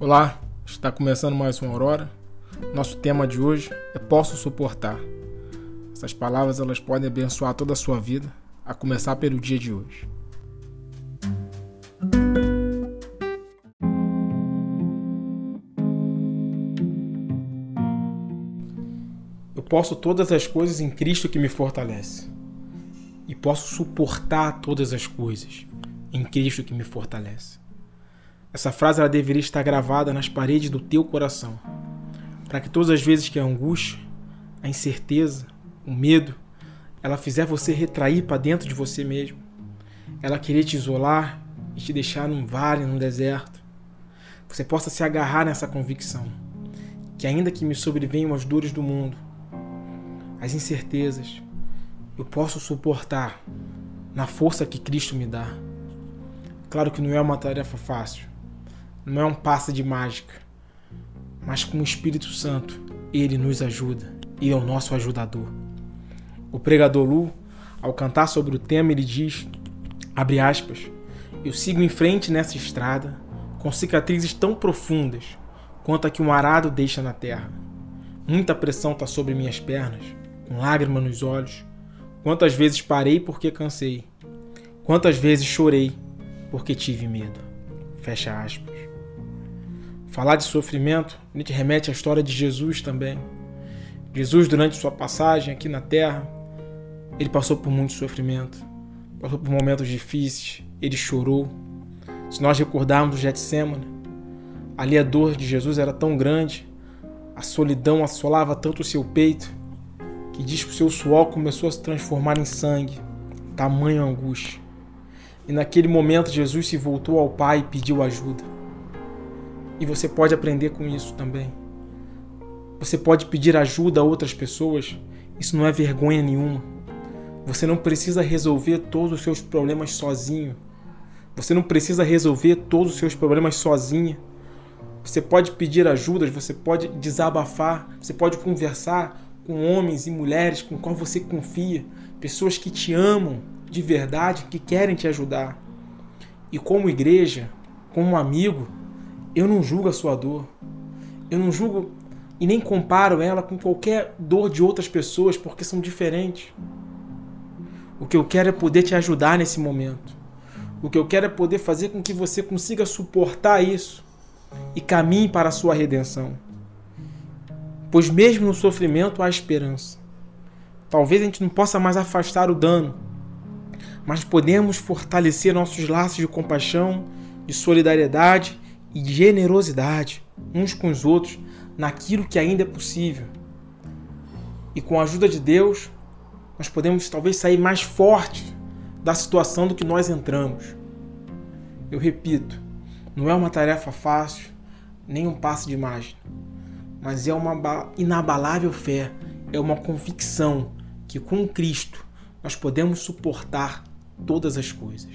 Olá, está começando mais uma Aurora. Nosso tema de hoje é Posso Suportar. Essas palavras elas podem abençoar toda a sua vida, a começar pelo dia de hoje. Eu posso todas as coisas em Cristo que me fortalece. E posso suportar todas as coisas em Cristo que me fortalece. Essa frase ela deveria estar gravada nas paredes do teu coração, para que todas as vezes que a angústia, a incerteza, o medo, ela fizer você retrair para dentro de você mesmo, ela querer te isolar e te deixar num vale, num deserto, você possa se agarrar nessa convicção que ainda que me sobrevenham as dores do mundo, as incertezas, eu posso suportar na força que Cristo me dá. Claro que não é uma tarefa fácil não é um passe de mágica, mas com o Espírito Santo, ele nos ajuda e é o nosso ajudador. O pregador Lu, ao cantar sobre o tema, ele diz, abre aspas, eu sigo em frente nessa estrada com cicatrizes tão profundas quanto a que um arado deixa na terra. Muita pressão está sobre minhas pernas, com lágrima nos olhos. Quantas vezes parei porque cansei. Quantas vezes chorei porque tive medo. Fecha aspas. Falar de sofrimento, a gente remete à história de Jesus também. Jesus, durante sua passagem aqui na terra, ele passou por muito sofrimento, passou por momentos difíceis, ele chorou. Se nós recordarmos o Getsemane, ali a dor de Jesus era tão grande, a solidão assolava tanto o seu peito, que diz que o seu suor começou a se transformar em sangue, tamanho angústia. E naquele momento Jesus se voltou ao Pai e pediu ajuda. E você pode aprender com isso também. Você pode pedir ajuda a outras pessoas. Isso não é vergonha nenhuma. Você não precisa resolver todos os seus problemas sozinho. Você não precisa resolver todos os seus problemas sozinha. Você pode pedir ajudas, você pode desabafar, você pode conversar com homens e mulheres com qual você confia, pessoas que te amam de verdade, que querem te ajudar. E como igreja, como amigo, eu não julgo a sua dor. Eu não julgo e nem comparo ela com qualquer dor de outras pessoas porque são diferentes. O que eu quero é poder te ajudar nesse momento. O que eu quero é poder fazer com que você consiga suportar isso e caminhe para a sua redenção. Pois mesmo no sofrimento há esperança. Talvez a gente não possa mais afastar o dano, mas podemos fortalecer nossos laços de compaixão, de solidariedade e generosidade uns com os outros naquilo que ainda é possível. E com a ajuda de Deus, nós podemos talvez sair mais fortes da situação do que nós entramos. Eu repito, não é uma tarefa fácil, nem um passo de mágica, mas é uma inabalável fé, é uma convicção que com Cristo nós podemos suportar todas as coisas.